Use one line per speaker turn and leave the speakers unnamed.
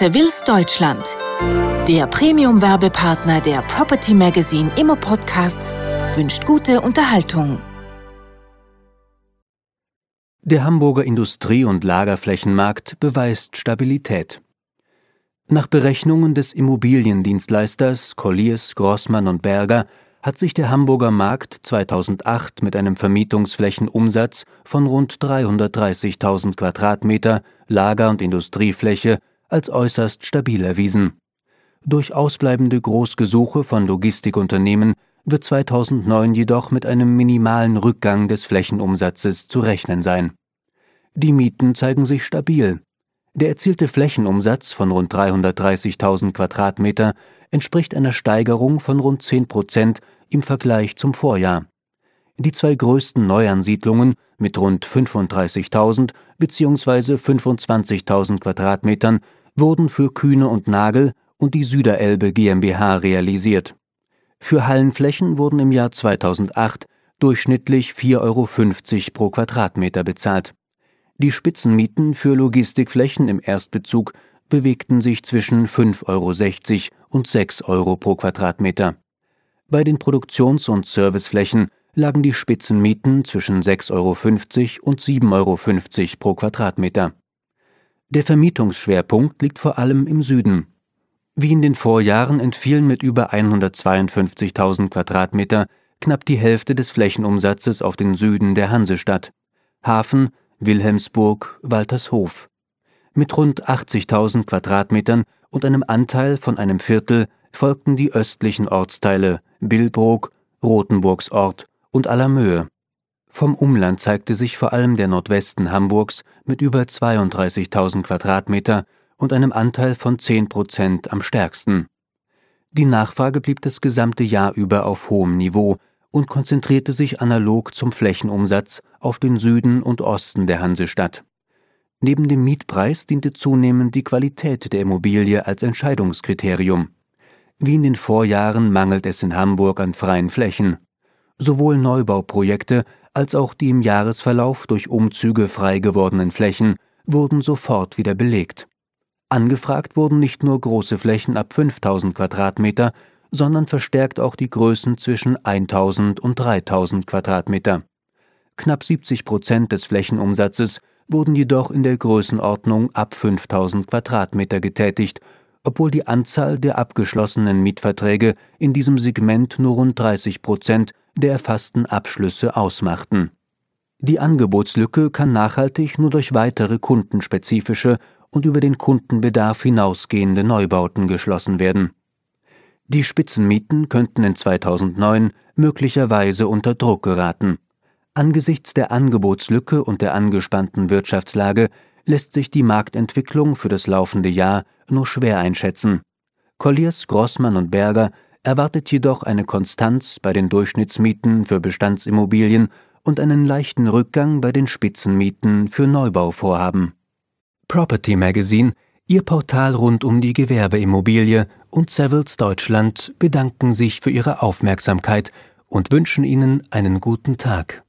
Sevilles Deutschland, der Premium-Werbepartner der Property Magazine Immo Podcasts, wünscht gute Unterhaltung.
Der Hamburger Industrie- und Lagerflächenmarkt beweist Stabilität. Nach Berechnungen des Immobiliendienstleisters Colliers, Grossmann und Berger hat sich der Hamburger Markt 2008 mit einem Vermietungsflächenumsatz von rund 330.000 Quadratmeter Lager- und Industriefläche als äußerst stabil erwiesen. Durch ausbleibende Großgesuche von Logistikunternehmen wird 2009 jedoch mit einem minimalen Rückgang des Flächenumsatzes zu rechnen sein. Die Mieten zeigen sich stabil. Der erzielte Flächenumsatz von rund 330.000 Quadratmeter entspricht einer Steigerung von rund 10 Prozent im Vergleich zum Vorjahr. Die zwei größten Neuansiedlungen mit rund 35.000 bzw. 25.000 Quadratmetern wurden für Kühne und Nagel und die Süderelbe GmbH realisiert. Für Hallenflächen wurden im Jahr 2008 durchschnittlich 4,50 Euro pro Quadratmeter bezahlt. Die Spitzenmieten für Logistikflächen im Erstbezug bewegten sich zwischen 5,60 Euro und 6 Euro pro Quadratmeter. Bei den Produktions- und Serviceflächen lagen die Spitzenmieten zwischen 6,50 Euro und 7,50 Euro pro Quadratmeter. Der Vermietungsschwerpunkt liegt vor allem im Süden. Wie in den Vorjahren entfielen mit über 152.000 Quadratmeter knapp die Hälfte des Flächenumsatzes auf den Süden der Hansestadt. Hafen, Wilhelmsburg, Waltershof. Mit rund 80.000 Quadratmetern und einem Anteil von einem Viertel folgten die östlichen Ortsteile Billbrook, Rothenburgsort und Allermöhe. Vom Umland zeigte sich vor allem der Nordwesten Hamburgs mit über 32.000 Quadratmeter und einem Anteil von 10 Prozent am stärksten. Die Nachfrage blieb das gesamte Jahr über auf hohem Niveau und konzentrierte sich analog zum Flächenumsatz auf den Süden und Osten der Hansestadt. Neben dem Mietpreis diente zunehmend die Qualität der Immobilie als Entscheidungskriterium. Wie in den Vorjahren mangelt es in Hamburg an freien Flächen. Sowohl Neubauprojekte als auch die im Jahresverlauf durch Umzüge frei gewordenen Flächen wurden sofort wieder belegt. Angefragt wurden nicht nur große Flächen ab 5000 Quadratmeter, sondern verstärkt auch die Größen zwischen 1000 und 3000 Quadratmeter. Knapp 70 Prozent des Flächenumsatzes wurden jedoch in der Größenordnung ab 5000 Quadratmeter getätigt, obwohl die Anzahl der abgeschlossenen Mietverträge in diesem Segment nur rund 30 Prozent der erfassten Abschlüsse ausmachten. Die Angebotslücke kann nachhaltig nur durch weitere kundenspezifische und über den Kundenbedarf hinausgehende Neubauten geschlossen werden. Die Spitzenmieten könnten in 2009 möglicherweise unter Druck geraten. Angesichts der Angebotslücke und der angespannten Wirtschaftslage lässt sich die Marktentwicklung für das laufende Jahr nur schwer einschätzen. Colliers, Grossmann und Berger erwartet jedoch eine Konstanz bei den Durchschnittsmieten für Bestandsimmobilien und einen leichten Rückgang bei den Spitzenmieten für Neubauvorhaben. Property Magazine, Ihr Portal rund um die Gewerbeimmobilie und Savills Deutschland bedanken sich für Ihre Aufmerksamkeit und wünschen Ihnen einen guten Tag.